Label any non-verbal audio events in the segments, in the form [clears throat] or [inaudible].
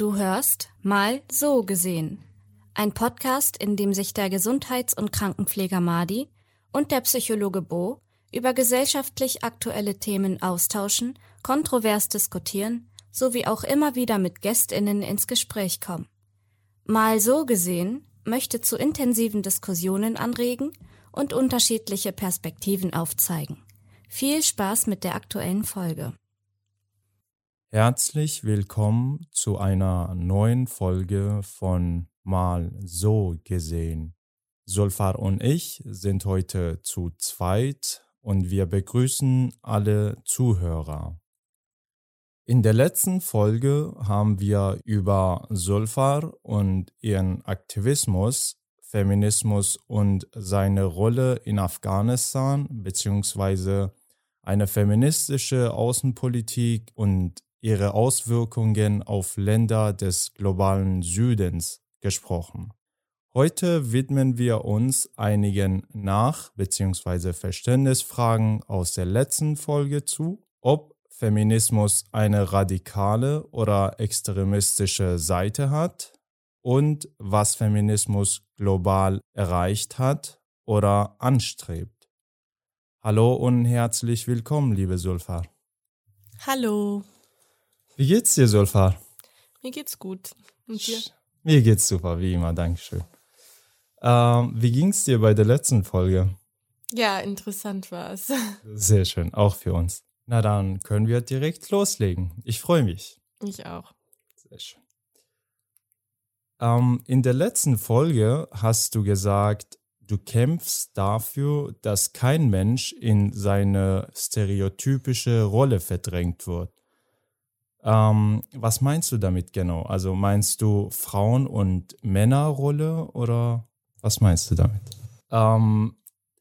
Du hörst mal so gesehen. Ein Podcast, in dem sich der Gesundheits- und Krankenpfleger Madi und der Psychologe Bo über gesellschaftlich aktuelle Themen austauschen, kontrovers diskutieren sowie auch immer wieder mit Gästinnen ins Gespräch kommen. Mal so gesehen möchte zu intensiven Diskussionen anregen und unterschiedliche Perspektiven aufzeigen. Viel Spaß mit der aktuellen Folge. Herzlich willkommen zu einer neuen Folge von Mal so gesehen. Solfar und ich sind heute zu zweit und wir begrüßen alle Zuhörer. In der letzten Folge haben wir über Solfar und ihren Aktivismus, Feminismus und seine Rolle in Afghanistan bzw. eine feministische Außenpolitik und ihre Auswirkungen auf Länder des globalen Südens gesprochen. Heute widmen wir uns einigen Nach- bzw. Verständnisfragen aus der letzten Folge zu, ob Feminismus eine radikale oder extremistische Seite hat und was Feminismus global erreicht hat oder anstrebt. Hallo und herzlich willkommen, liebe Sulfar. Hallo. Wie geht's dir, Sulfar? Mir geht's gut. Und dir? Mir geht's super, wie immer, Dankeschön. Ähm, wie ging's dir bei der letzten Folge? Ja, interessant war es. [laughs] Sehr schön, auch für uns. Na dann können wir direkt loslegen. Ich freue mich. Ich auch. Sehr schön. Ähm, in der letzten Folge hast du gesagt, du kämpfst dafür, dass kein Mensch in seine stereotypische Rolle verdrängt wird. Ähm, was meinst du damit genau? Also meinst du Frauen- und Männerrolle oder was meinst du damit? Ähm,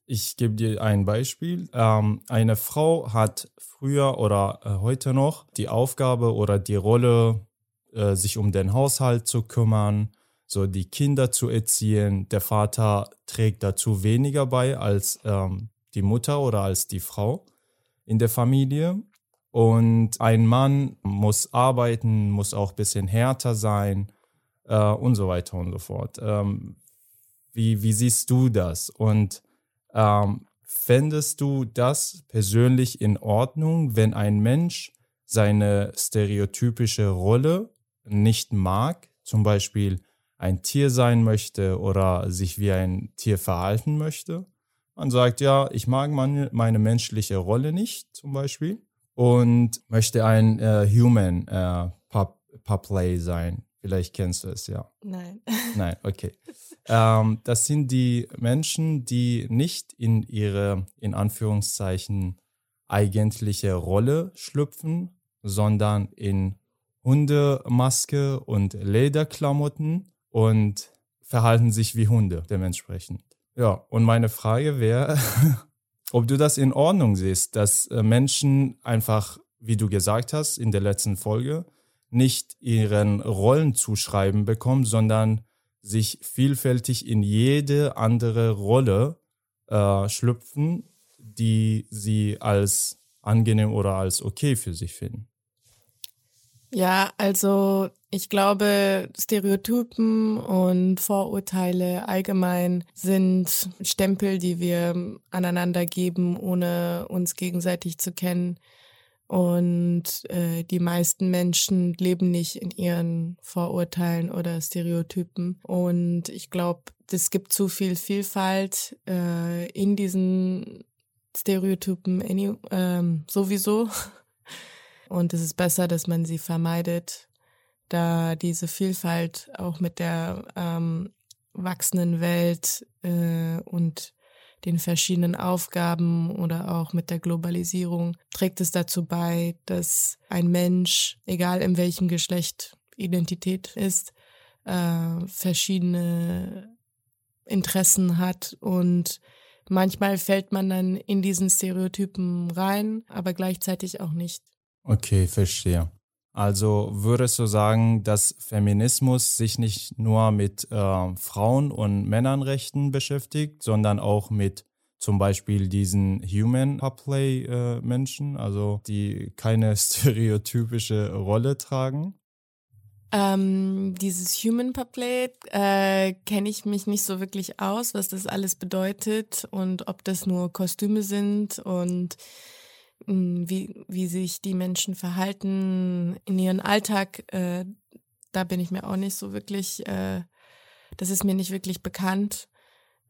ich gebe dir ein Beispiel. Ähm, eine Frau hat früher oder äh, heute noch die Aufgabe oder die Rolle, äh, sich um den Haushalt zu kümmern, so die Kinder zu erziehen. Der Vater trägt dazu weniger bei als ähm, die Mutter oder als die Frau in der Familie. Und ein Mann muss arbeiten, muss auch ein bisschen härter sein äh, und so weiter und so fort. Ähm, wie, wie siehst du das? Und ähm, fändest du das persönlich in Ordnung, wenn ein Mensch seine stereotypische Rolle nicht mag, zum Beispiel ein Tier sein möchte oder sich wie ein Tier verhalten möchte? Man sagt, ja, ich mag meine, meine menschliche Rolle nicht, zum Beispiel, und möchte ein äh, Human äh, Pup, Puplay sein. Vielleicht kennst du es, ja. Nein. [laughs] Nein, okay. ähm, das sind die Menschen, die nicht in ihre, in Anführungszeichen, eigentliche Rolle schlüpfen, sondern in Hundemaske und Lederklamotten und verhalten sich wie Hunde dementsprechend. Ja, und meine Frage wäre, [laughs] ob du das in Ordnung siehst, dass äh, Menschen einfach, wie du gesagt hast in der letzten Folge, nicht ihren Rollen zuschreiben bekommen, sondern sich vielfältig in jede andere Rolle äh, schlüpfen, die sie als angenehm oder als okay für sich finden. Ja, also ich glaube, Stereotypen und Vorurteile allgemein sind Stempel, die wir aneinander geben, ohne uns gegenseitig zu kennen. Und äh, die meisten Menschen leben nicht in ihren Vorurteilen oder Stereotypen. Und ich glaube, es gibt zu viel Vielfalt äh, in diesen Stereotypen ähm, sowieso. [laughs] Und es ist besser, dass man sie vermeidet, da diese Vielfalt auch mit der ähm, wachsenden Welt äh, und den verschiedenen Aufgaben oder auch mit der Globalisierung trägt es dazu bei, dass ein Mensch, egal in welchem Geschlecht Identität ist, äh, verschiedene Interessen hat und manchmal fällt man dann in diesen Stereotypen rein, aber gleichzeitig auch nicht. Okay, verstehe. Also würdest du sagen, dass Feminismus sich nicht nur mit äh, Frauen- und Männernrechten beschäftigt, sondern auch mit zum Beispiel diesen Human Play äh, Menschen, also die keine [laughs] stereotypische Rolle tragen? Ähm, dieses Human Puppet äh, kenne ich mich nicht so wirklich aus, was das alles bedeutet und ob das nur Kostüme sind und wie, wie sich die Menschen verhalten in ihrem Alltag. Äh, da bin ich mir auch nicht so wirklich, äh, das ist mir nicht wirklich bekannt.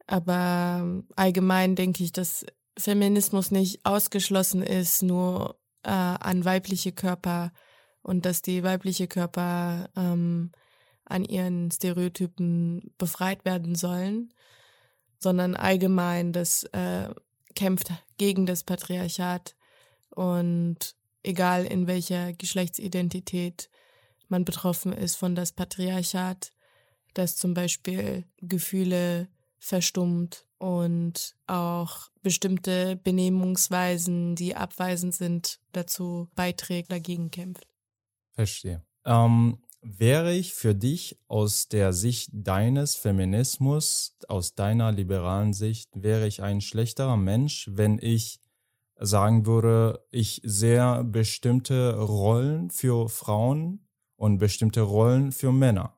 Aber allgemein denke ich, dass Feminismus nicht ausgeschlossen ist, nur äh, an weibliche Körper und dass die weibliche Körper ähm, an ihren Stereotypen befreit werden sollen, sondern allgemein das äh, kämpft gegen das Patriarchat und egal in welcher Geschlechtsidentität man betroffen ist von das Patriarchat, dass zum Beispiel Gefühle verstummt und auch bestimmte Benehmungsweisen, die abweisend sind, dazu beiträgt, dagegen kämpft. Verstehe. Ähm, wäre ich für dich aus der Sicht deines Feminismus, aus deiner liberalen Sicht, wäre ich ein schlechterer Mensch, wenn ich sagen würde, ich sehe bestimmte Rollen für Frauen und bestimmte Rollen für Männer.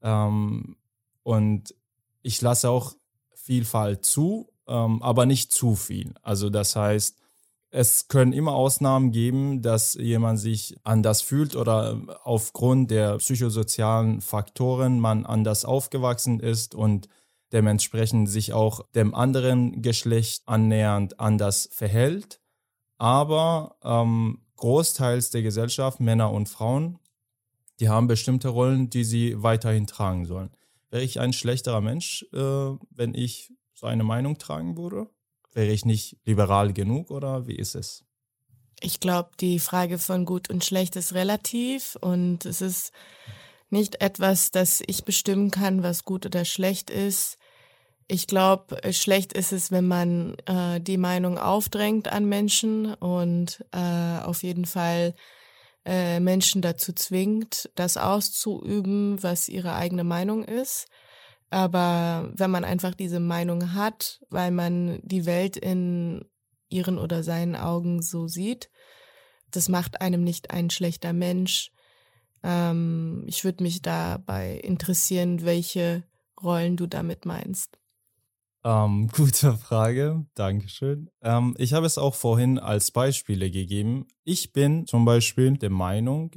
Ähm, und ich lasse auch Vielfalt zu, ähm, aber nicht zu viel. Also das heißt, es können immer Ausnahmen geben, dass jemand sich anders fühlt oder aufgrund der psychosozialen Faktoren man anders aufgewachsen ist und dementsprechend sich auch dem anderen Geschlecht annähernd anders verhält. Aber ähm, großteils der Gesellschaft, Männer und Frauen, die haben bestimmte Rollen, die sie weiterhin tragen sollen. Wäre ich ein schlechterer Mensch, äh, wenn ich so eine Meinung tragen würde? Wäre ich nicht liberal genug oder wie ist es? Ich glaube, die Frage von gut und schlecht ist relativ und es ist nicht etwas, das ich bestimmen kann, was gut oder schlecht ist. Ich glaube, schlecht ist es, wenn man äh, die Meinung aufdrängt an Menschen und äh, auf jeden Fall äh, Menschen dazu zwingt, das auszuüben, was ihre eigene Meinung ist. Aber wenn man einfach diese Meinung hat, weil man die Welt in ihren oder seinen Augen so sieht, das macht einem nicht ein schlechter Mensch. Ähm, ich würde mich dabei interessieren, welche Rollen du damit meinst. Ähm, [laughs] gute Frage, Dankeschön. Ähm, ich habe es auch vorhin als Beispiele gegeben. Ich bin zum Beispiel der Meinung,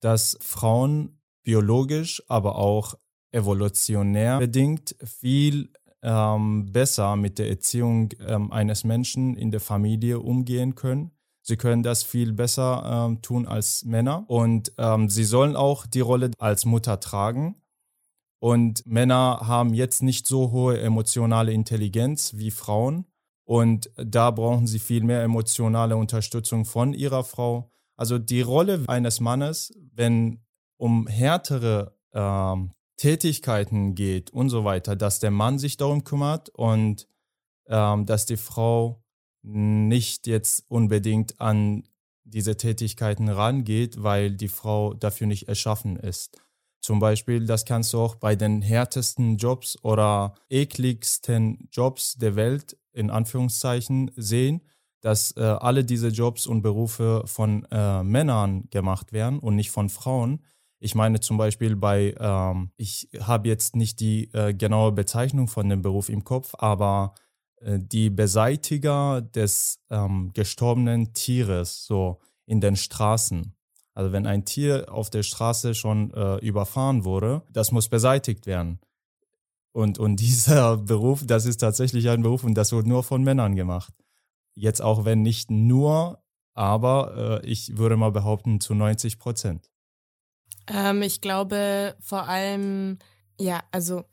dass Frauen biologisch, aber auch evolutionär bedingt viel ähm, besser mit der Erziehung ähm, eines Menschen in der Familie umgehen können. Sie können das viel besser ähm, tun als Männer und ähm, sie sollen auch die Rolle als Mutter tragen. Und Männer haben jetzt nicht so hohe emotionale Intelligenz wie Frauen und da brauchen sie viel mehr emotionale Unterstützung von ihrer Frau. Also die Rolle eines Mannes, wenn um härtere ähm, Tätigkeiten geht und so weiter, dass der Mann sich darum kümmert und ähm, dass die Frau nicht jetzt unbedingt an diese Tätigkeiten rangeht, weil die Frau dafür nicht erschaffen ist. Zum Beispiel, das kannst du auch bei den härtesten Jobs oder ekligsten Jobs der Welt in Anführungszeichen sehen, dass äh, alle diese Jobs und Berufe von äh, Männern gemacht werden und nicht von Frauen. Ich meine zum Beispiel bei, ähm, ich habe jetzt nicht die äh, genaue Bezeichnung von dem Beruf im Kopf, aber äh, die Beseitiger des ähm, gestorbenen Tieres so in den Straßen. Also wenn ein Tier auf der Straße schon äh, überfahren wurde, das muss beseitigt werden. Und, und [laughs] dieser Beruf, das ist tatsächlich ein Beruf und das wird nur von Männern gemacht. Jetzt auch wenn nicht nur, aber äh, ich würde mal behaupten zu 90 Prozent. Ähm, ich glaube vor allem, ja, also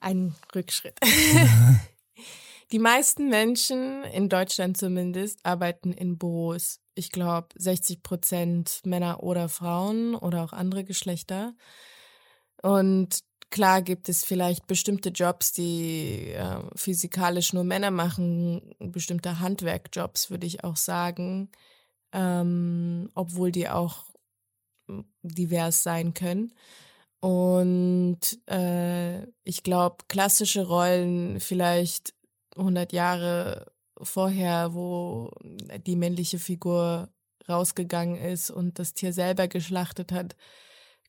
ein Rückschritt. [laughs] [laughs] Die meisten Menschen, in Deutschland zumindest, arbeiten in Büros. Ich glaube, 60 Prozent Männer oder Frauen oder auch andere Geschlechter. Und klar gibt es vielleicht bestimmte Jobs, die äh, physikalisch nur Männer machen, bestimmte Handwerkjobs, würde ich auch sagen, ähm, obwohl die auch divers sein können. Und äh, ich glaube, klassische Rollen vielleicht 100 Jahre vorher, wo die männliche Figur rausgegangen ist und das Tier selber geschlachtet hat,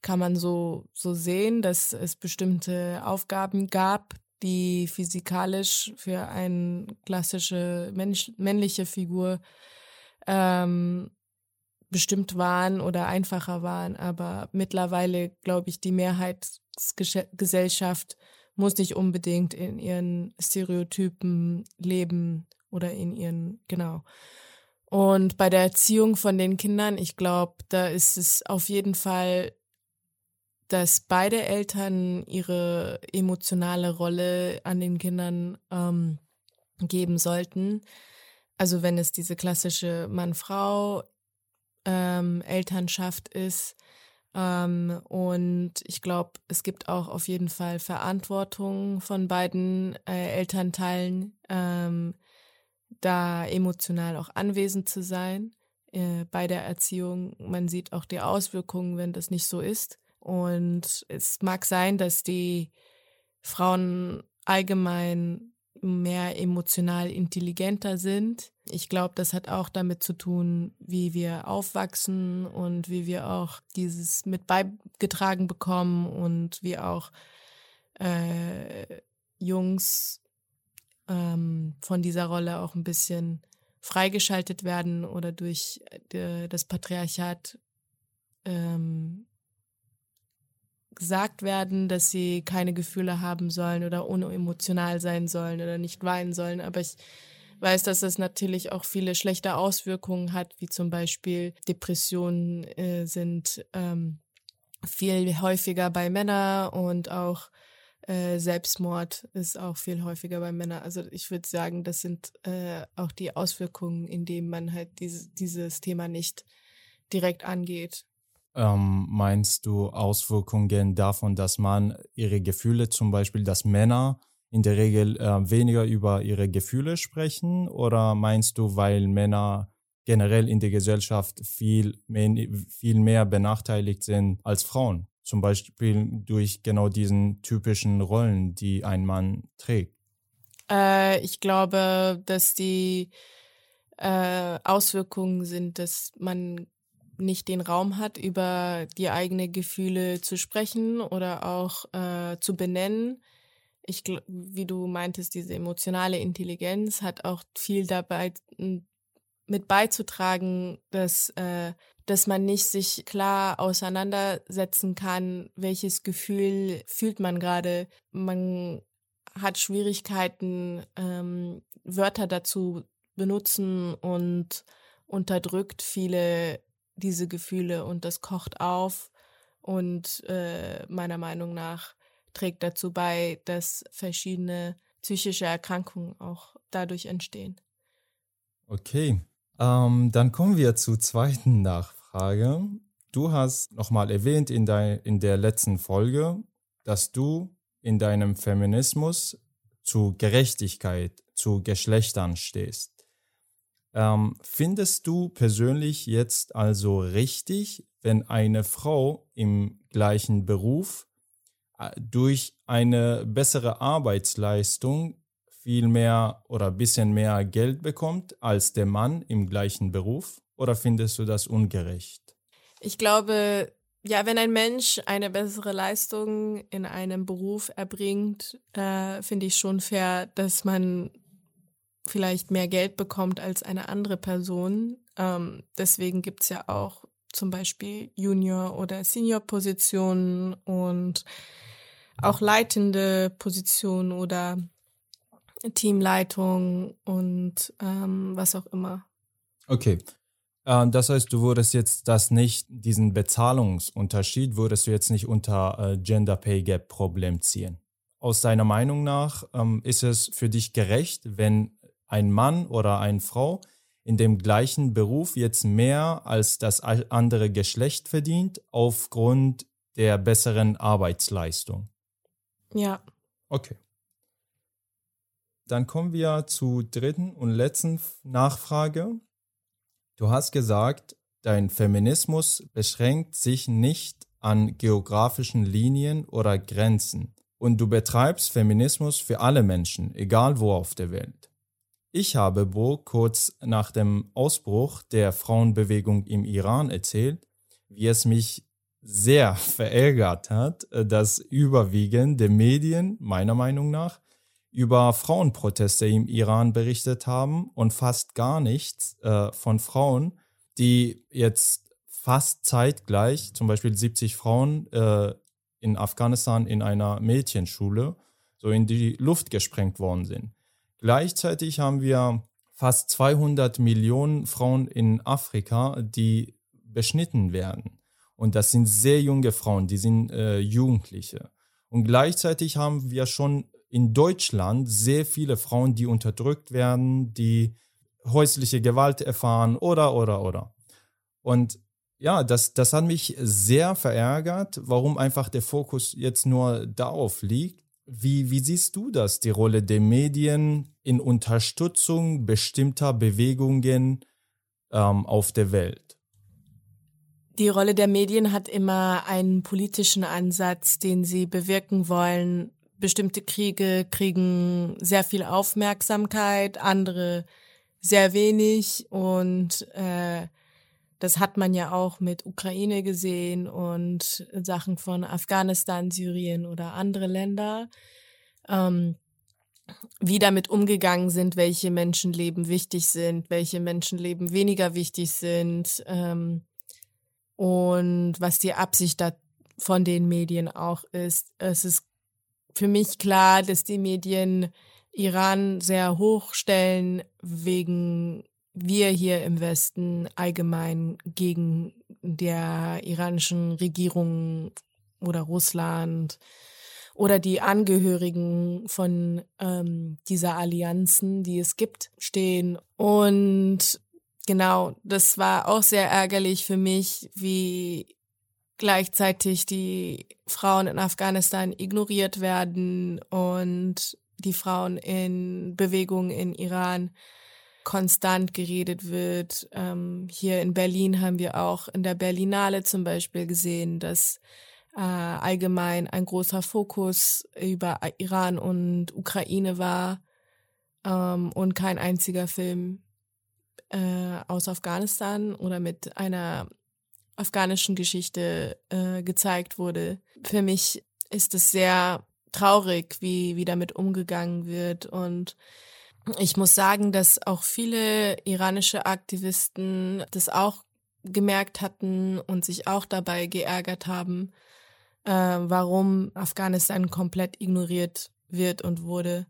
kann man so, so sehen, dass es bestimmte Aufgaben gab, die physikalisch für eine klassische Mensch, männliche Figur ähm, bestimmt waren oder einfacher waren. Aber mittlerweile, glaube ich, die Mehrheitsgesellschaft muss nicht unbedingt in ihren Stereotypen leben oder in ihren, genau. Und bei der Erziehung von den Kindern, ich glaube, da ist es auf jeden Fall, dass beide Eltern ihre emotionale Rolle an den Kindern ähm, geben sollten. Also wenn es diese klassische Mann-Frau ähm, ist. Ähm, und ich glaube, es gibt auch auf jeden Fall Verantwortung von beiden äh, Elternteilen, ähm, da emotional auch anwesend zu sein äh, bei der Erziehung. Man sieht auch die Auswirkungen, wenn das nicht so ist. Und es mag sein, dass die Frauen allgemein mehr emotional intelligenter sind. Ich glaube, das hat auch damit zu tun, wie wir aufwachsen und wie wir auch dieses mit beigetragen bekommen und wie auch äh, Jungs ähm, von dieser Rolle auch ein bisschen freigeschaltet werden oder durch äh, das Patriarchat ähm, gesagt werden, dass sie keine Gefühle haben sollen oder unemotional sein sollen oder nicht weinen sollen. Aber ich weiß, dass das natürlich auch viele schlechte Auswirkungen hat, wie zum Beispiel Depressionen äh, sind ähm, viel häufiger bei Männern und auch äh, Selbstmord ist auch viel häufiger bei Männern. Also ich würde sagen, das sind äh, auch die Auswirkungen, indem man halt diese, dieses Thema nicht direkt angeht. Ähm, meinst du Auswirkungen davon, dass man ihre Gefühle, zum Beispiel, dass Männer in der Regel äh, weniger über ihre Gefühle sprechen? Oder meinst du, weil Männer generell in der Gesellschaft viel mehr, viel mehr benachteiligt sind als Frauen? Zum Beispiel durch genau diesen typischen Rollen, die ein Mann trägt. Äh, ich glaube, dass die äh, Auswirkungen sind, dass man nicht den Raum hat, über die eigenen Gefühle zu sprechen oder auch äh, zu benennen. Ich, wie du meintest, diese emotionale Intelligenz hat auch viel dabei mit beizutragen, dass, äh, dass man nicht sich klar auseinandersetzen kann, welches Gefühl fühlt man gerade. Man hat Schwierigkeiten, ähm, Wörter dazu benutzen und unterdrückt viele diese Gefühle und das kocht auf und äh, meiner Meinung nach trägt dazu bei, dass verschiedene psychische Erkrankungen auch dadurch entstehen. Okay, ähm, dann kommen wir zur zweiten Nachfrage. Du hast nochmal erwähnt in, dein, in der letzten Folge, dass du in deinem Feminismus zu Gerechtigkeit, zu Geschlechtern stehst. Ähm, findest du persönlich jetzt also richtig, wenn eine Frau im gleichen Beruf äh, durch eine bessere Arbeitsleistung viel mehr oder ein bisschen mehr Geld bekommt als der Mann im gleichen Beruf? Oder findest du das ungerecht? Ich glaube, ja, wenn ein Mensch eine bessere Leistung in einem Beruf erbringt, äh, finde ich schon fair, dass man vielleicht mehr Geld bekommt als eine andere Person. Ähm, deswegen gibt's ja auch zum Beispiel Junior- oder Senior-Positionen und auch leitende Positionen oder Teamleitung und ähm, was auch immer. Okay. Äh, das heißt, du würdest jetzt das nicht, diesen Bezahlungsunterschied, würdest du jetzt nicht unter äh, Gender Pay Gap Problem ziehen. Aus deiner Meinung nach ähm, ist es für dich gerecht, wenn ein Mann oder eine Frau in dem gleichen Beruf jetzt mehr als das andere Geschlecht verdient aufgrund der besseren Arbeitsleistung. Ja. Okay. Dann kommen wir zur dritten und letzten Nachfrage. Du hast gesagt, dein Feminismus beschränkt sich nicht an geografischen Linien oder Grenzen und du betreibst Feminismus für alle Menschen, egal wo auf der Welt. Ich habe Bo kurz nach dem Ausbruch der Frauenbewegung im Iran erzählt, wie es mich sehr [laughs] verärgert hat, äh, dass überwiegend der Medien, meiner Meinung nach, über Frauenproteste im Iran berichtet haben und fast gar nichts äh, von Frauen, die jetzt fast zeitgleich, zum Beispiel 70 Frauen äh, in Afghanistan in einer Mädchenschule, so in die Luft gesprengt worden sind. Gleichzeitig haben wir fast 200 Millionen Frauen in Afrika, die beschnitten werden. Und das sind sehr junge Frauen, die sind äh, Jugendliche. Und gleichzeitig haben wir schon in Deutschland sehr viele Frauen, die unterdrückt werden, die häusliche Gewalt erfahren oder, oder, oder. Und ja, das, das hat mich sehr verärgert, warum einfach der Fokus jetzt nur darauf liegt. Wie, wie siehst du das, die Rolle der Medien in Unterstützung bestimmter Bewegungen ähm, auf der Welt? Die Rolle der Medien hat immer einen politischen Ansatz, den sie bewirken wollen, bestimmte Kriege kriegen sehr viel Aufmerksamkeit, andere sehr wenig und äh, das hat man ja auch mit Ukraine gesehen und Sachen von Afghanistan, Syrien oder andere Länder. Ähm, wie damit umgegangen sind, welche Menschenleben wichtig sind, welche Menschenleben weniger wichtig sind ähm, und was die Absicht da von den Medien auch ist. Es ist für mich klar, dass die Medien Iran sehr hoch stellen wegen wir hier im Westen allgemein gegen der iranischen Regierung oder Russland oder die Angehörigen von ähm, dieser Allianzen, die es gibt, stehen. Und genau, das war auch sehr ärgerlich für mich, wie gleichzeitig die Frauen in Afghanistan ignoriert werden und die Frauen in Bewegung in Iran konstant geredet wird. Ähm, hier in Berlin haben wir auch in der Berlinale zum Beispiel gesehen, dass äh, allgemein ein großer Fokus über Iran und Ukraine war ähm, und kein einziger Film äh, aus Afghanistan oder mit einer afghanischen Geschichte äh, gezeigt wurde. Für mich ist es sehr traurig, wie, wie damit umgegangen wird. Und ich muss sagen, dass auch viele iranische Aktivisten das auch gemerkt hatten und sich auch dabei geärgert haben, äh, warum Afghanistan komplett ignoriert wird und wurde.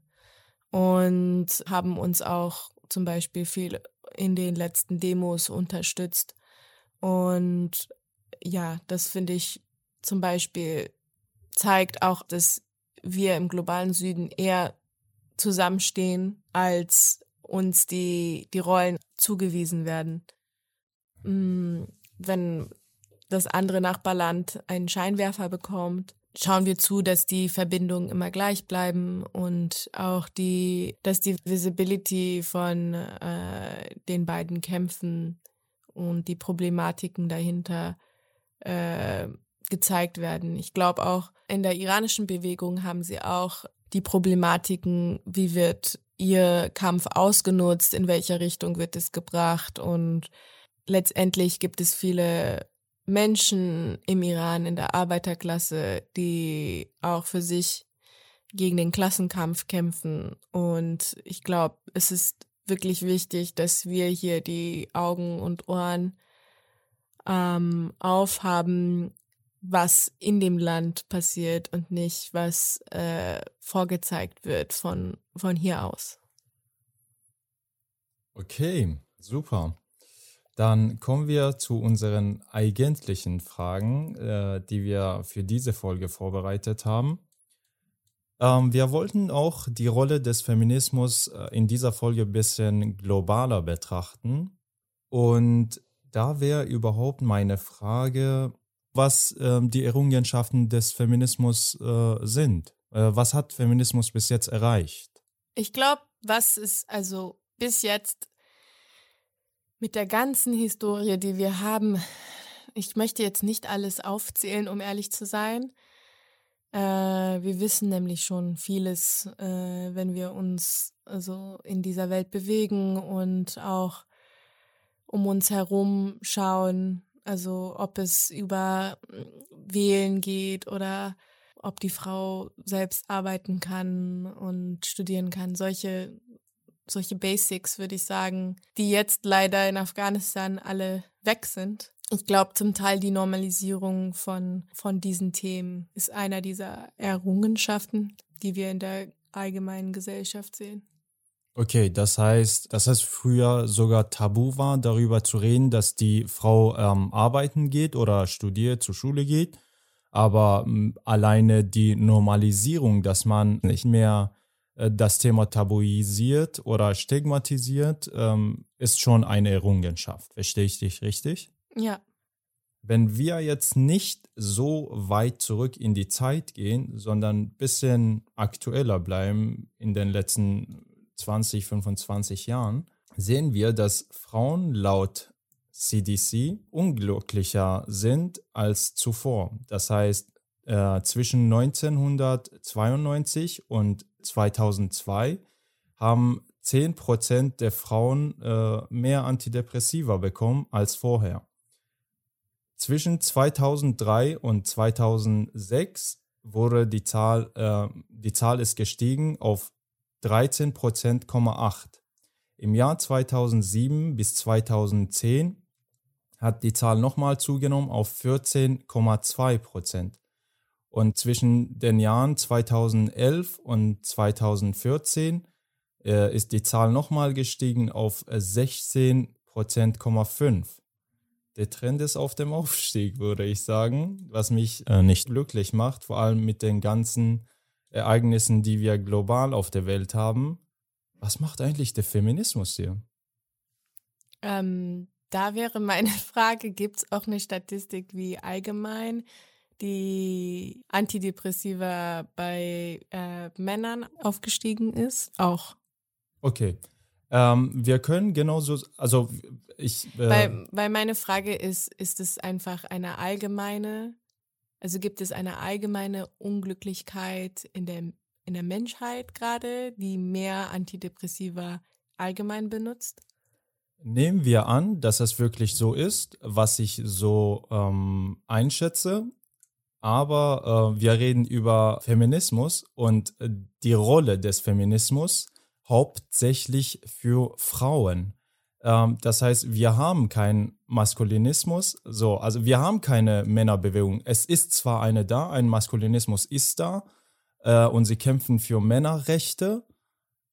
Und haben uns auch zum Beispiel viel in den letzten Demos unterstützt. Und ja, das finde ich zum Beispiel zeigt auch, dass wir im globalen Süden eher zusammenstehen, als uns die, die Rollen zugewiesen werden. Mm, wenn das andere Nachbarland einen Scheinwerfer bekommt, schauen wir zu, dass die Verbindungen immer gleich bleiben und auch die, dass die Visibility von äh, den beiden Kämpfen und die Problematiken dahinter äh, gezeigt werden. Ich glaube auch in der iranischen Bewegung haben sie auch die Problematiken, wie wird ihr Kampf ausgenutzt, in welcher Richtung wird es gebracht? Und letztendlich gibt es viele Menschen im Iran in der Arbeiterklasse, die auch für sich gegen den Klassenkampf kämpfen. Und ich glaube, es ist wirklich wichtig, dass wir hier die Augen und Ohren ähm, aufhaben, was in dem Land passiert und nicht, was äh, vorgezeigt wird von, von hier aus. Okay, super. Dann kommen wir zu unseren eigentlichen Fragen, äh, die wir für diese Folge vorbereitet haben. Ähm, wir wollten auch die Rolle des Feminismus äh, in dieser Folge ein bisschen globaler betrachten. Und da wäre überhaupt meine Frage, was ähm, die Errungenschaften des Feminismus äh, sind. Äh, was hat Feminismus bis jetzt erreicht? Ich glaube, was ist also bis jetzt mit der ganzen Historie, die wir haben, ich möchte jetzt nicht alles aufzählen, um ehrlich zu sein. Äh, wir wissen nämlich schon vieles, äh, wenn wir uns also in dieser Welt bewegen und auch um uns herum schauen, Also ob es über mm, Wählen geht oder ob die Frau selbst arbeiten kann und studieren kann. Solche, solche Basics, würde ich sagen, die jetzt leider in Afghanistan alle weg sind. Ich glaube, zum Teil die Normalisierung von, von diesen Themen ist einer dieser Errungenschaften, die wir in der allgemeinen Gesellschaft sehen. Okay, das heißt, dass es früher sogar tabu war, darüber zu reden, dass die Frau ähm, arbeiten geht oder studiert, zur Schule geht. Aber ähm, alleine die Normalisierung, dass man nicht mehr äh, das Thema tabuisiert oder stigmatisiert, ähm, ist schon eine Errungenschaft. Verstehe ich dich richtig? Ja. Wenn wir jetzt nicht so weit zurück in die Zeit gehen, sondern ein bisschen aktueller bleiben in den letzten 20, 25 Jahren, sehen wir, dass Frauen laut CDC unglücklicher sind als zuvor. Das heißt, äh, zwischen 1992 und 2002 haben 10% der Frauen äh, mehr Antidepressiva bekommen als vorher. Zwischen 2003 und 2006 wurde die Zahl, äh, die Zahl ist gestiegen auf 13,8. Im Jahr 2007 bis 2010 hat die Zahl nochmal zugenommen auf 14,2 Prozent. Und zwischen den Jahren 2011 und 2014 äh, ist die Zahl nochmal gestiegen auf 16,5 Prozent. Der Trend ist auf dem Aufstieg, würde ich sagen, was mich äh, nicht glücklich macht, vor allem mit den ganzen Ereignissen, die wir global auf der Welt haben. Was macht eigentlich der Feminismus hier? Ähm, da wäre meine [laughs] Frage, gibt es auch eine Statistik, wie allgemein die Antidepressiva bei äh, Männern aufgestiegen ist? Auch. Okay. Ähm, wir können genauso, also ich. Äh, weil, weil meine Frage ist, ist es einfach eine allgemeine also gibt es eine allgemeine Unglücklichkeit in der, in der Menschheit gerade, die mehr Antidepressiva allgemein benutzt? Nehmen wir an, dass es wirklich so ist, was ich so ähm, einschätze. Aber äh, wir reden über Feminismus und äh, die Rolle des Feminismus hauptsächlich für Frauen. Ähm, das heißt, wir haben keinen Maskulinismus, so, also wir haben keine Männerbewegung. Es ist zwar eine da, ein Maskulinismus ist da äh, und sie kämpfen für Männerrechte,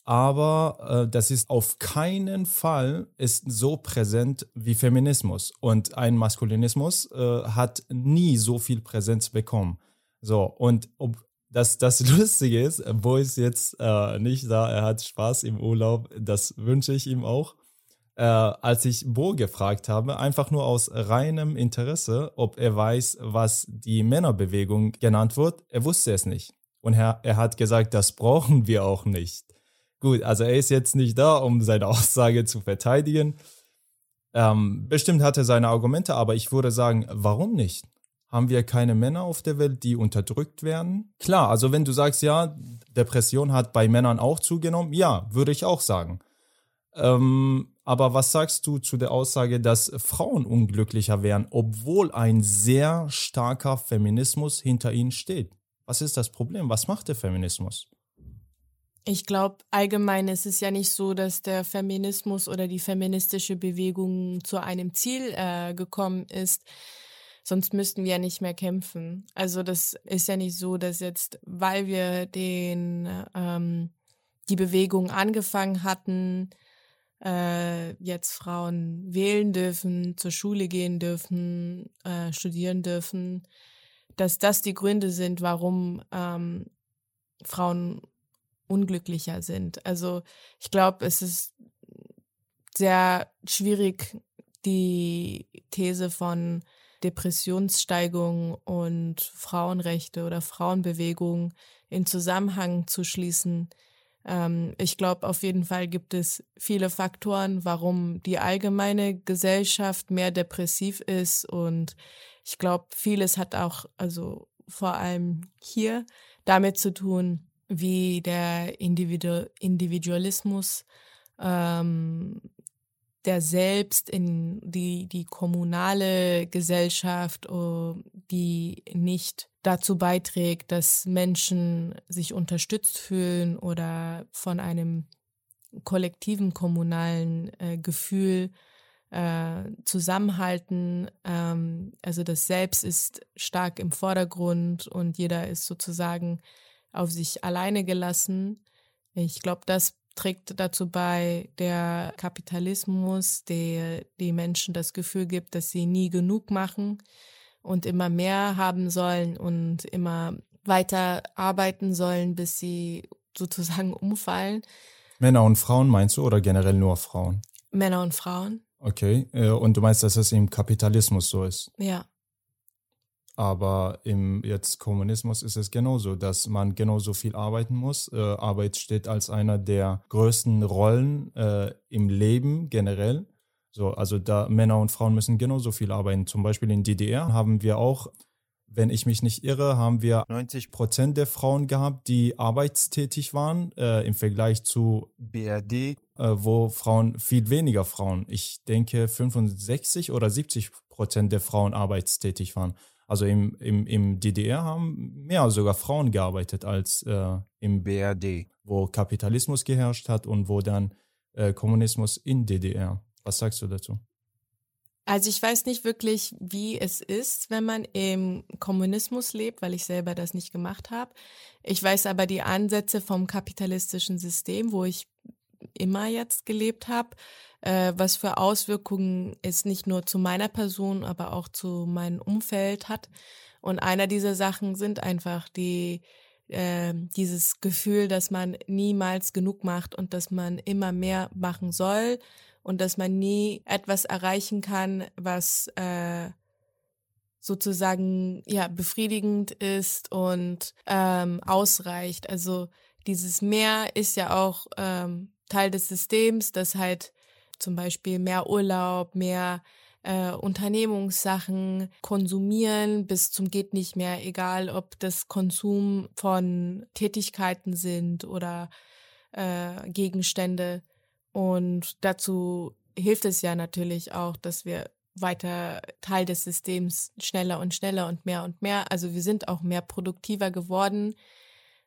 aber äh, das ist auf keinen Fall ist so präsent wie Feminismus und ein Maskulinismus äh, hat nie so viel Präsenz bekommen. So und ob das, das [laughs] Lustige ist, Bo ist jetzt äh, nicht da, er hat Spaß im Urlaub, das wünsche ich ihm auch äh, als ich Bo gefragt habe, einfach nur aus reinem Interesse, ob er weiß, was die Männerbewegung genannt wird. Er wusste es nicht. Und er, er hat gesagt, das brauchen wir auch nicht. Gut, also er ist jetzt nicht da, um seine [laughs] Aussage zu verteidigen. Ähm, bestimmt hat er seine Argumente, aber ich würde sagen, warum nicht? Haben wir keine Männer auf der Welt, die unterdrückt werden? Klar, also wenn du sagst, ja, Depression hat bei Männern auch zugenommen, ja, würde ich auch sagen. Ähm, aber was sagst du zu der Aussage, dass Frauen unglücklicher wären, obwohl ein sehr starker Feminismus hinter ihnen steht? Was ist das Problem? Was macht der Feminismus? Ich glaube, allgemein ist es ja nicht so, dass der Feminismus oder die feministische Bewegung zu einem Ziel äh, gekommen ist. Sonst müssten wir ja nicht mehr kämpfen. Also das ist ja nicht so, dass jetzt, weil wir den ähm, die Bewegung angefangen hatten, äh, jetzt Frauen wählen dürfen, zur Schule gehen dürfen, äh, studieren dürfen, dass das die Gründe sind, warum ähm, Frauen unglücklicher sind. Also ich glaube, es ist sehr schwierig, die These von Depressionssteigung und Frauenrechte oder Frauenbewegung in Zusammenhang zu schließen. Ähm, ich glaube, auf jeden Fall gibt es viele Faktoren, warum die allgemeine Gesellschaft mehr depressiv ist. Und ich glaube, vieles hat auch, also vor allem hier, damit zu tun, wie der Individu Individualismus ähm, der Selbst in die, die kommunale Gesellschaft, oh, die nicht dazu beiträgt, dass Menschen sich unterstützt fühlen oder von einem kollektiven kommunalen äh, Gefühl äh, zusammenhalten. Ähm, also das Selbst ist stark im Vordergrund und jeder ist sozusagen auf sich alleine gelassen. Ich glaube, das trägt dazu bei, der Kapitalismus, der die Menschen das Gefühl gibt, dass sie nie genug machen und immer mehr haben sollen und immer weiter arbeiten sollen, bis sie [laughs] sozusagen umfallen. Männer und Frauen meinst du oder generell nur Frauen? Männer und Frauen. Okay, äh, und du meinst, dass es im Kapitalismus so ist? Ja. Aber im jetzt Kommunismus ist es genauso, dass man genauso viel arbeiten muss. Äh, Arbeit steht als einer der größten Rollen äh, im Leben generell. So, also da Männer und Frauen müssen genauso viel arbeiten. Zum Beispiel in DDR haben wir auch, wenn ich mich nicht irre, haben wir 90 Prozent der Frauen gehabt, die arbeitstätig waren äh, im Vergleich zu BRD, äh, wo Frauen viel weniger Frauen. Ich denke 65 oder 70 Prozent der Frauen arbeitstätig waren. Also im, im, im DDR haben mehr sogar Frauen gearbeitet als äh, im BRD, wo Kapitalismus geherrscht hat und wo dann äh, Kommunismus in DDR. Was sagst du dazu? Also ich weiß nicht wirklich, wie es ist, wenn man im Kommunismus lebt, weil ich selber das nicht gemacht habe. Ich weiß aber die Ansätze vom kapitalistischen System, wo ich immer jetzt gelebt habe, äh, was für Auswirkungen es nicht nur zu meiner Person, aber auch zu meinem Umfeld hat. Und einer dieser Sachen sind einfach die äh, dieses Gefühl, dass man niemals genug macht und dass man immer mehr machen soll und dass man nie etwas erreichen kann, was äh, sozusagen ja befriedigend ist und ähm, ausreicht. Also dieses Mehr ist ja auch ähm, Teil des Systems, das halt zum Beispiel mehr Urlaub, mehr äh, Unternehmungssachen konsumieren bis zum geht nicht mehr, egal ob das Konsum von Tätigkeiten sind oder äh, Gegenstände. Und dazu hilft es ja natürlich auch, dass wir weiter Teil des Systems schneller und schneller und mehr und mehr. Also wir sind auch mehr produktiver geworden.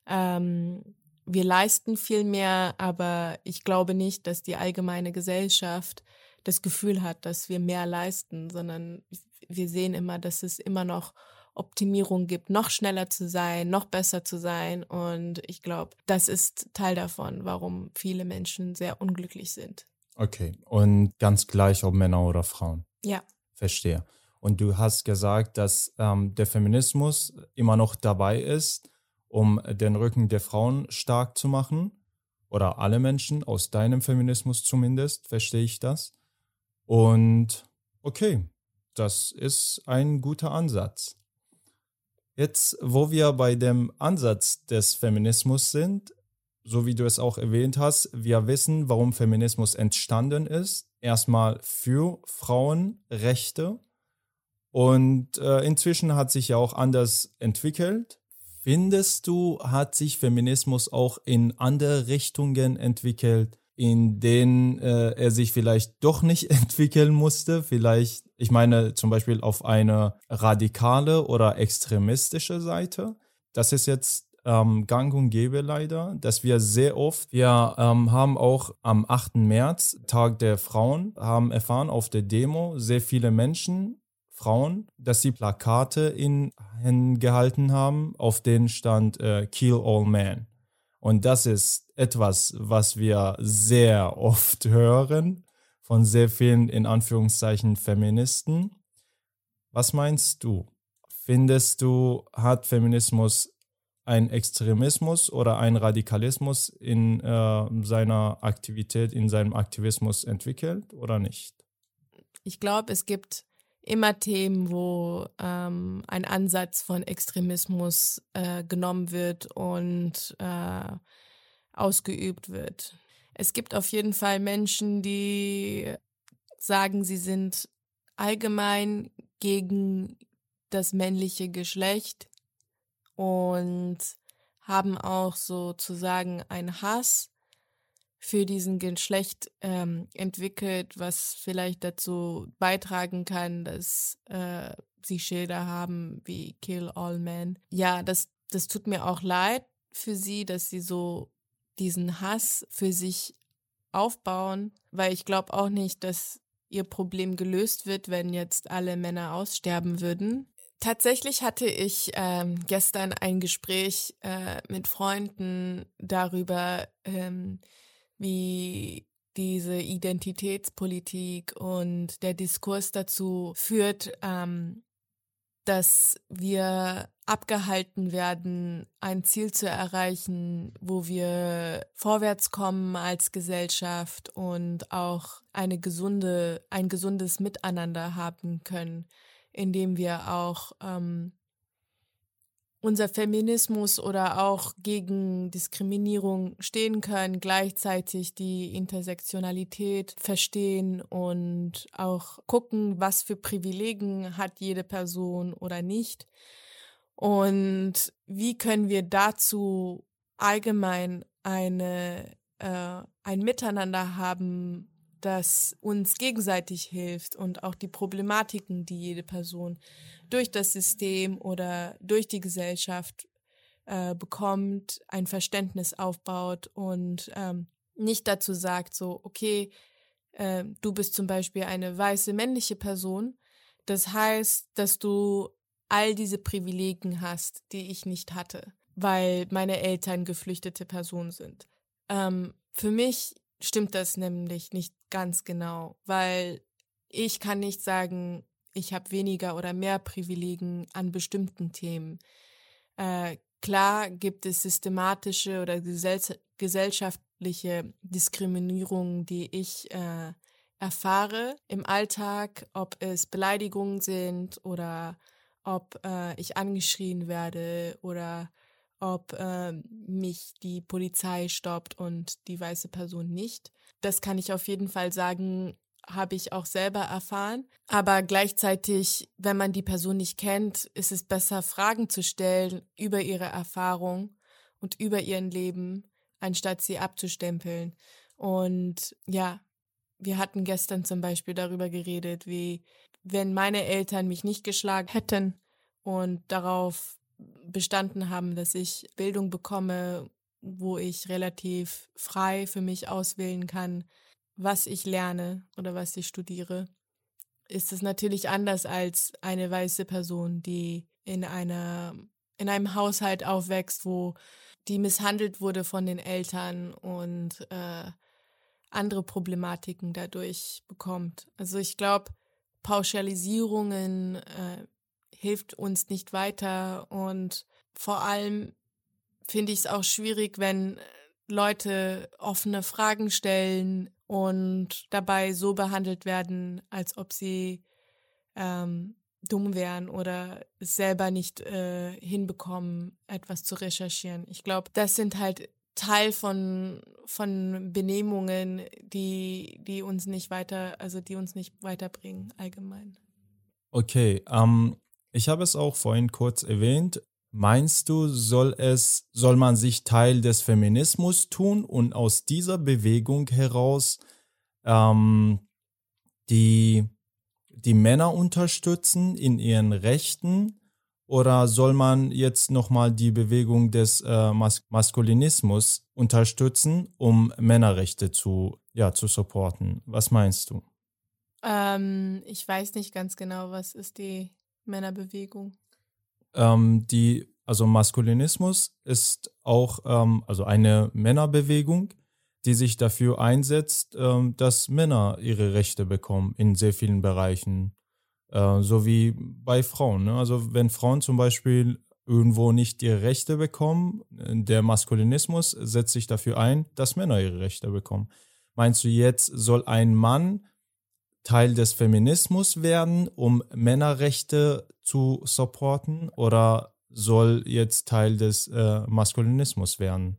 Ähm, wir leisten viel mehr, aber ich glaube nicht, dass die allgemeine Gesellschaft das Gefühl hat, dass wir mehr leisten, sondern wir sehen immer, dass es immer noch Optimierung gibt, noch schneller zu sein, noch besser zu sein. Und ich glaube, das ist Teil davon, warum viele Menschen sehr unglücklich sind. Okay, und ganz gleich, ob Männer oder Frauen. Ja. Verstehe. Und du hast gesagt, dass ähm, der Feminismus immer noch dabei ist, um den Rücken der Frauen stark zu machen. Oder alle Menschen, aus deinem Feminismus zumindest, verstehe ich das. Und okay, das ist ein guter Ansatz. Jetzt, wo wir bei dem Ansatz des Feminismus sind, so wie du es auch erwähnt hast, wir wissen, warum Feminismus entstanden ist. Erstmal für Frauenrechte. Und äh, inzwischen hat sich ja auch anders entwickelt. Findest du, hat sich Feminismus auch in andere Richtungen entwickelt, in denen äh, er sich vielleicht doch nicht [laughs] entwickeln musste? Vielleicht, ich meine zum Beispiel auf eine radikale oder extremistische Seite. Das ist jetzt ähm, gang und gäbe leider, dass wir sehr oft, wir ähm, haben auch am 8. März, Tag der Frauen, haben erfahren auf der Demo sehr viele Menschen Frauen, dass sie Plakate in Händen gehalten haben, auf denen stand äh, Kill All Men. Und das ist etwas, was wir sehr oft hören von sehr vielen in Anführungszeichen Feministen. Was meinst du? Findest du, hat Feminismus ein Extremismus oder ein Radikalismus in äh, seiner Aktivität, in seinem Aktivismus entwickelt oder nicht? Ich glaube, es gibt immer Themen, wo ähm, ein Ansatz von Extremismus äh, genommen wird und äh, ausgeübt wird. Es gibt auf jeden Fall Menschen, die sagen, sie sind allgemein gegen das männliche Geschlecht und haben auch sozusagen einen Hass für diesen Geschlecht ähm, entwickelt, was vielleicht dazu beitragen kann, dass äh, sie Schilder haben wie Kill All Men. Ja, das, das tut mir auch leid für sie, dass sie so diesen Hass für sich aufbauen, weil ich glaube auch nicht, dass ihr Problem gelöst wird, wenn jetzt alle Männer aussterben würden. Tatsächlich hatte ich ähm, gestern ein Gespräch äh, mit Freunden darüber, ähm, wie diese Identitätspolitik und der Diskurs dazu führt, ähm, dass wir abgehalten werden, ein Ziel zu erreichen, wo wir vorwärts kommen als Gesellschaft und auch eine gesunde, ein gesundes Miteinander haben können, indem wir auch ähm, unser Feminismus oder auch gegen Diskriminierung stehen können, gleichzeitig die Intersektionalität verstehen und auch gucken, was für Privilegien hat jede Person oder nicht. Und wie können wir dazu allgemein eine, äh, ein Miteinander haben, das uns gegenseitig hilft und auch die Problematiken, die jede Person durch das System oder durch die Gesellschaft äh, bekommt, ein Verständnis aufbaut und ähm, nicht dazu sagt, so, okay, äh, du bist zum Beispiel eine weiße männliche Person. Das heißt, dass du all diese Privilegien hast, die ich nicht hatte, weil meine Eltern geflüchtete Personen sind. Ähm, für mich stimmt das nämlich nicht ganz genau, weil ich kann nicht sagen, ich habe weniger oder mehr Privilegien an bestimmten Themen. Äh, klar gibt es systematische oder gesell gesellschaftliche Diskriminierung, die ich äh, erfahre im Alltag, ob es Beleidigungen sind oder ob äh, ich angeschrien werde oder ob äh, mich die Polizei stoppt und die weiße Person nicht. Das kann ich auf jeden Fall sagen, habe ich auch selber erfahren. Aber gleichzeitig, wenn man die Person nicht kennt, ist es besser, Fragen zu stellen über ihre Erfahrung und über ihren Leben, anstatt sie abzustempeln. Und ja, wir hatten gestern zum Beispiel darüber geredet, wie wenn meine Eltern mich nicht geschlagen hätten und darauf bestanden haben, dass ich Bildung bekomme, wo ich relativ frei für mich auswählen kann, was ich lerne oder was ich studiere, ist es natürlich anders als eine weiße Person, die in einer in einem Haushalt aufwächst, wo die misshandelt wurde von den Eltern und äh, andere Problematiken dadurch bekommt. Also ich glaube, Pauschalisierungen äh, hilft uns nicht weiter und vor allem finde ich es auch schwierig, wenn Leute offene Fragen stellen und dabei so behandelt werden, als ob sie ähm, dumm wären oder selber nicht äh, hinbekommen, etwas zu recherchieren. Ich glaube, das sind halt Teil von, von Benehmungen, die, die uns nicht weiter, also die uns nicht weiterbringen allgemein. Okay, ähm, ich habe es auch vorhin kurz erwähnt. Meinst du, soll es, soll man sich Teil des Feminismus tun und aus dieser Bewegung heraus ähm, die, die Männer unterstützen in ihren Rechten? Oder soll man jetzt nochmal die Bewegung des äh, Mas Maskulinismus unterstützen, um Männerrechte zu, ja, zu supporten? Was meinst du? Ähm, ich weiß nicht ganz genau, was ist die Männerbewegung? Ähm, die, also Maskulinismus ist auch ähm, also eine Männerbewegung, die sich dafür einsetzt, ähm, dass Männer ihre Rechte bekommen in sehr vielen Bereichen, äh, so wie bei Frauen. Ne? Also wenn Frauen zum Beispiel irgendwo nicht ihre Rechte bekommen, der Maskulinismus setzt sich dafür ein, dass Männer ihre Rechte bekommen. Meinst du jetzt, soll ein Mann Teil des Feminismus werden, um Männerrechte zu supporten oder soll jetzt Teil des äh, Maskulinismus werden?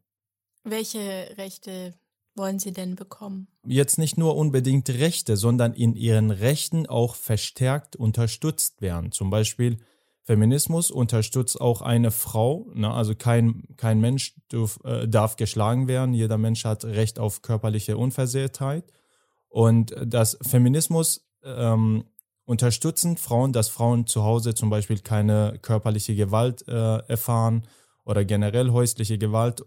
Welche Rechte wollen Sie denn bekommen? Jetzt nicht nur unbedingt Rechte, sondern in ihren Rechten auch verstärkt unterstützt werden. Zum Beispiel Feminismus unterstützt auch eine Frau. Ne? Also kein, kein Mensch dürf, äh, darf geschlagen werden. Jeder Mensch hat Recht auf körperliche Unversehrtheit. Und das Feminismus ähm, unterstützen Frauen, dass Frauen zu Hause zum Beispiel keine körperliche Gewalt äh, erfahren oder generell häusliche Gewalt.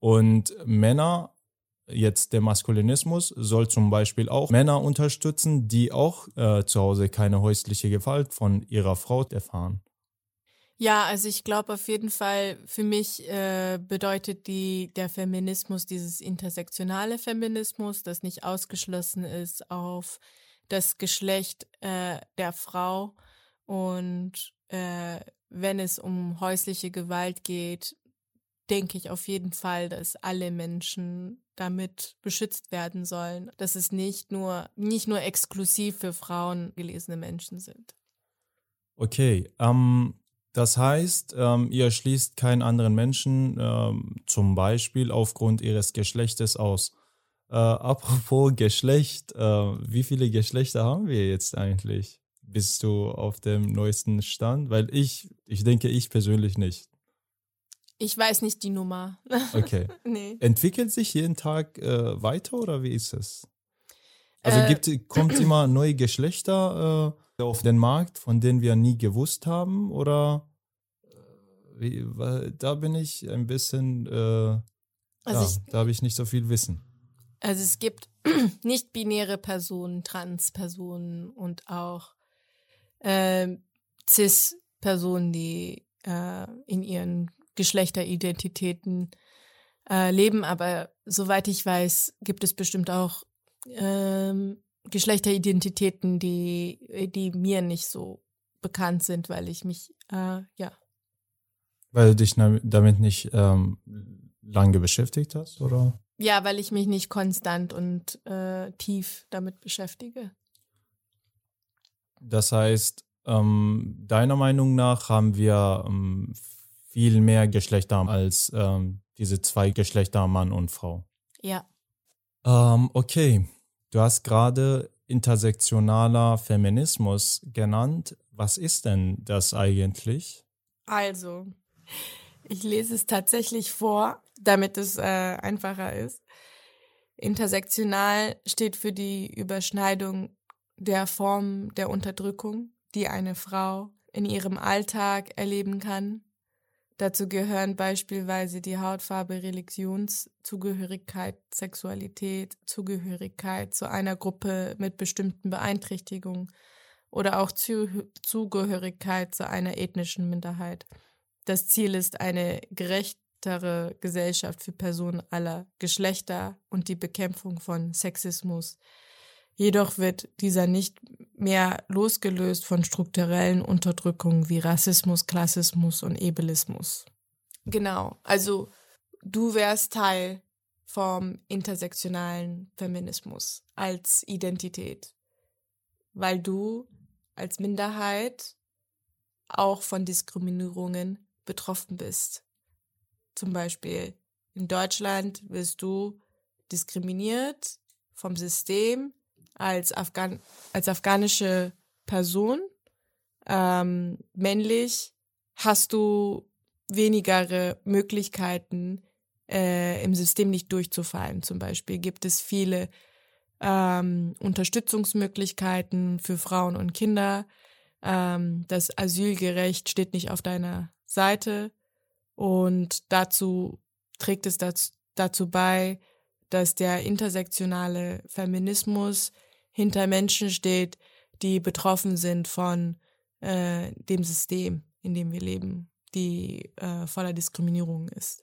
Und Männer Jetzt der Maskulinismus soll zum Beispiel auch Männer unterstützen, die auch äh, zu Hause keine häusliche Gewalt von ihrer Frau erfahren. Ja, also ich glaube auf jeden Fall, für mich äh, bedeutet die, der Feminismus dieses intersektionale Feminismus, das nicht ausgeschlossen ist auf das Geschlecht äh, der Frau. Und äh, wenn es um häusliche Gewalt geht, denke ich auf jeden Fall, dass alle Menschen damit beschützt werden sollen, dass es nicht nur, nicht nur exklusiv für Frauen gelesene Menschen sind. Okay, ähm, das heißt, ähm, ihr schließt keinen anderen Menschen ähm, zum Beispiel aufgrund ihres Geschlechtes aus. Äh, apropos [laughs] Geschlecht, äh, wie viele Geschlechter haben wir jetzt eigentlich? Bist du auf dem neuesten Stand? Weil ich, ich denke, ich persönlich nicht. Ich weiß nicht die Nummer. [laughs] Okay. nee. Entwickelt sich jeden Tag äh, weiter oder wie ist es? Also äh, gibt, kommt immer neue Geschlechter äh, auf den Markt, von denen wir nie gewusst haben? Oder äh, wie, da bin ich ein bisschen, äh, also ja, ich, da habe ich nicht so viel Wissen. Also es gibt [clears throat] nicht-binäre Personen, Trans-Personen und auch äh, Cis-Personen, die äh, in ihren Geschlechteridentitäten äh, leben. Aber soweit ich weiß, gibt es bestimmt auch ähm, Geschlechteridentitäten, die, die mir nicht so bekannt sind, weil ich mich, äh, ja. Weil du dich damit nicht ähm, lange beschäftigt hast, oder? Ja, weil ich mich nicht konstant und äh, tief damit beschäftige. Das heißt, ähm, deiner Meinung nach haben wir ähm, viel mehr Geschlechter als ähm, diese zwei Geschlechter, Mann und Frau. Ja. Ähm, okay, du hast gerade intersektionaler Feminismus genannt. Was ist denn das eigentlich? Also, ich lese es tatsächlich vor, damit es äh, einfacher ist. Intersektional steht für die Überschneidung der Form der Unterdrückung, die eine Frau in ihrem Alltag erleben kann, Dazu gehören beispielsweise die Hautfarbe, Religionszugehörigkeit, Sexualität, Zugehörigkeit zu einer Gruppe mit bestimmten Beeinträchtigungen oder auch Zugehörigkeit zu einer ethnischen Minderheit. Das Ziel ist eine gerechtere Gesellschaft für Personen aller Geschlechter und die Bekämpfung von Sexismus, Jedoch wird dieser nicht mehr losgelöst von strukturellen Unterdrückungen wie Rassismus, Klassismus und Ebelismus. Genau, also du wärst Teil vom intersektionalen Feminismus als Identität, weil du als Minderheit auch von Diskriminierungen betroffen bist. Zum Beispiel in Deutschland wirst du diskriminiert vom System, als, Afghan als afghanische Person, ähm, männlich, hast du weniger Möglichkeiten, äh, im System nicht durchzufallen. Zum Beispiel gibt es viele ähm, Unterstützungsmöglichkeiten für Frauen und Kinder. Ähm, das Asylgerecht steht nicht auf deiner Seite und dazu trägt es dazu, dazu bei, dass der intersektionale Feminismus hinter Menschen steht, die betroffen sind von äh, dem System, in dem wir leben, die äh, voller Diskriminierung ist.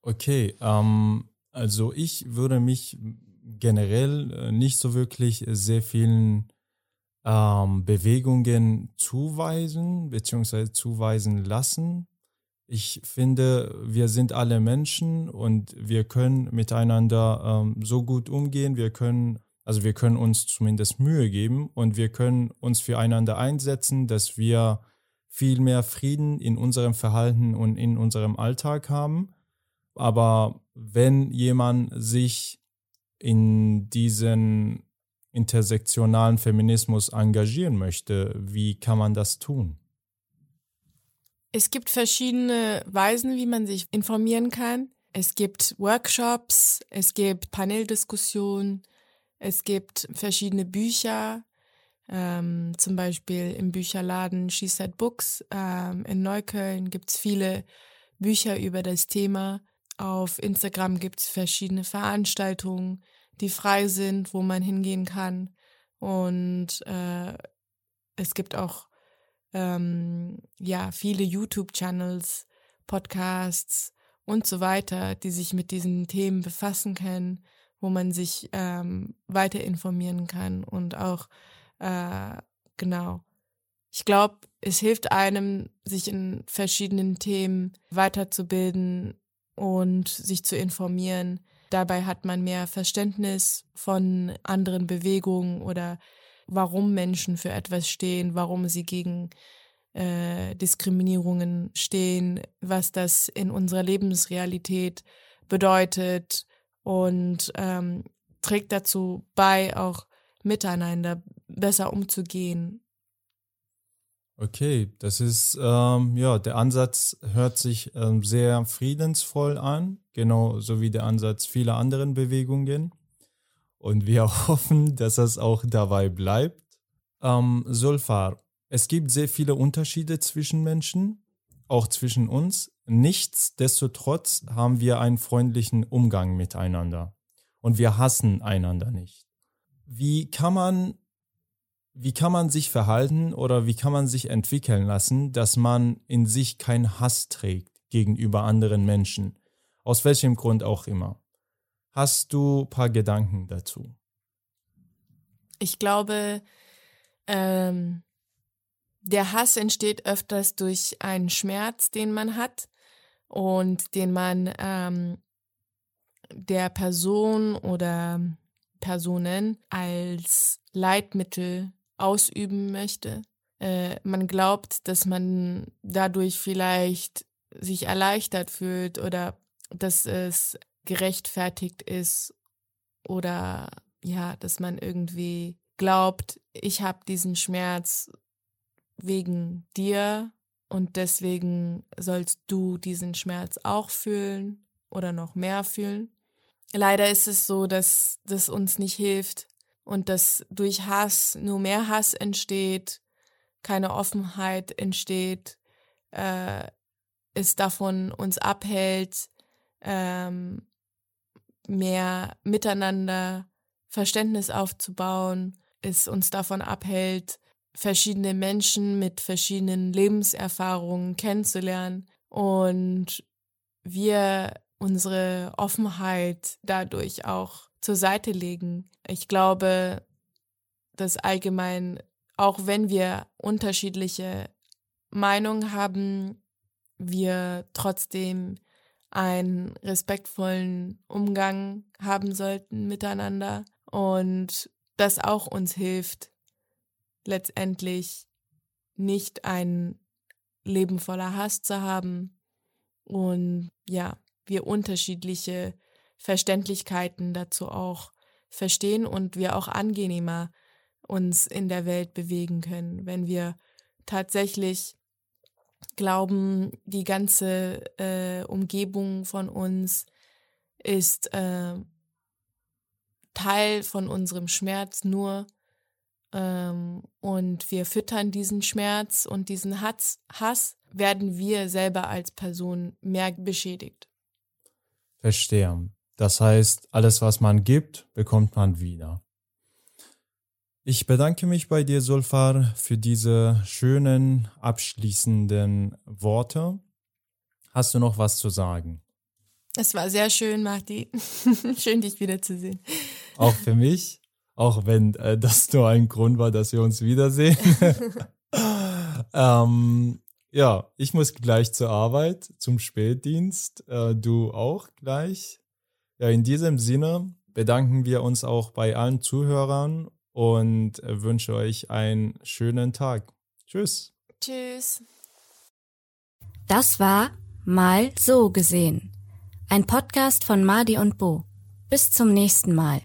Okay, ähm, also ich würde mich generell äh, nicht so wirklich sehr vielen ähm, Bewegungen zuweisen bzw. zuweisen lassen. Ich finde, wir sind alle Menschen und wir können miteinander ähm, so gut umgehen. Wir können also wir können uns zumindest Mühe geben und wir können uns füreinander einsetzen, dass wir viel mehr Frieden in unserem Verhalten und in unserem Alltag haben. Aber wenn jemand sich in diesen intersektionalen Feminismus engagieren möchte, wie kann man das tun? Es gibt verschiedene Weisen, wie man sich informieren kann. Es gibt Workshops, es gibt Paneldiskussionen, es gibt verschiedene Bücher, ähm, zum Beispiel im Bücherladen She Said Books ähm, in Neukölln gibt es viele Bücher über das Thema. Auf Instagram gibt es verschiedene Veranstaltungen, die frei sind, wo man hingehen kann. Und äh, es gibt auch ähm, ja viele YouTube-Channels, Podcasts und so weiter, die sich mit diesen Themen befassen können, wo man sich ähm, weiter informieren kann und auch äh, genau. Ich glaube, es hilft einem, sich in verschiedenen Themen weiterzubilden und sich zu informieren. Dabei hat man mehr Verständnis von anderen Bewegungen oder warum Menschen für etwas stehen, warum sie gegen äh, Diskriminierungen stehen, was das in unserer Lebensrealität bedeutet und ähm, trägt dazu bei, auch miteinander besser umzugehen. Okay, das ist, ähm, ja, der Ansatz hört sich ähm, sehr friedensvoll an, genau so wie der Ansatz vieler anderen Bewegungen. Und wir [laughs] hoffen, dass das auch dabei bleibt. Ähm, Solfar, es gibt sehr viele Unterschiede zwischen Menschen, auch zwischen uns. Nichtsdestotrotz haben wir einen freundlichen Umgang miteinander und wir hassen einander nicht. Wie kann man wie kann man sich verhalten oder wie kann man sich entwickeln lassen, dass man in sich keinen Hass trägt gegenüber anderen Menschen? Aus welchem Grund auch immer. Hast du ein paar Gedanken dazu? Ich glaube, ähm, der Hass entsteht öfters durch einen Schmerz, den man hat und den man ähm, der Person oder Personen als Leitmittel ausüben möchte. Äh, man glaubt, dass man dadurch vielleicht sich erleichtert fühlt oder dass es gerechtfertigt ist oder ja, dass man irgendwie glaubt, ich habe diesen Schmerz wegen dir und deswegen sollst du diesen Schmerz auch fühlen oder noch mehr fühlen. Leider ist es so, dass das uns nicht hilft, und dass durch Hass nur mehr Hass entsteht, keine Offenheit entsteht, äh, es davon uns abhält, ähm, mehr miteinander Verständnis aufzubauen, es uns davon abhält, verschiedene Menschen mit verschiedenen Lebenserfahrungen kennenzulernen und wir unsere Offenheit dadurch auch zur Seite legen. Ich glaube, dass allgemein, auch wenn wir unterschiedliche Meinungen haben, wir trotzdem einen respektvollen Umgang haben sollten miteinander und das auch uns hilft, letztendlich nicht ein Leben voller Hass zu haben. Und ja, wir unterschiedliche Verständlichkeiten dazu auch verstehen und wir auch angenehmer uns in der Welt bewegen können, wenn wir tatsächlich glauben, die ganze äh, Umgebung von uns ist äh, Teil von unserem Schmerz nur und wir füttern diesen Schmerz und diesen Hass, Hass, werden wir selber als Person mehr beschädigt. Verstehe. Das heißt, alles, was man gibt, bekommt man wieder. Ich bedanke mich bei dir, Sulfar, für diese schönen abschließenden Worte. Hast du noch was zu sagen? Es war sehr schön, Marti. [laughs] schön, dich wiederzusehen. Auch für mich, auch wenn äh, [laughs] das nur ein Grund war, dass wir uns wiedersehen. [laughs] ähm, ja, ich muss gleich zur Arbeit, zum Spätdienst. Äh, du auch gleich. Ja, in diesem Sinne bedanken wir uns auch bei allen Zuhörern und wünsche euch einen schönen Tag. Tschüss. Tschüss. Das war Mal so gesehen. Ein Podcast von Madi und Bo. Bis zum nächsten Mal.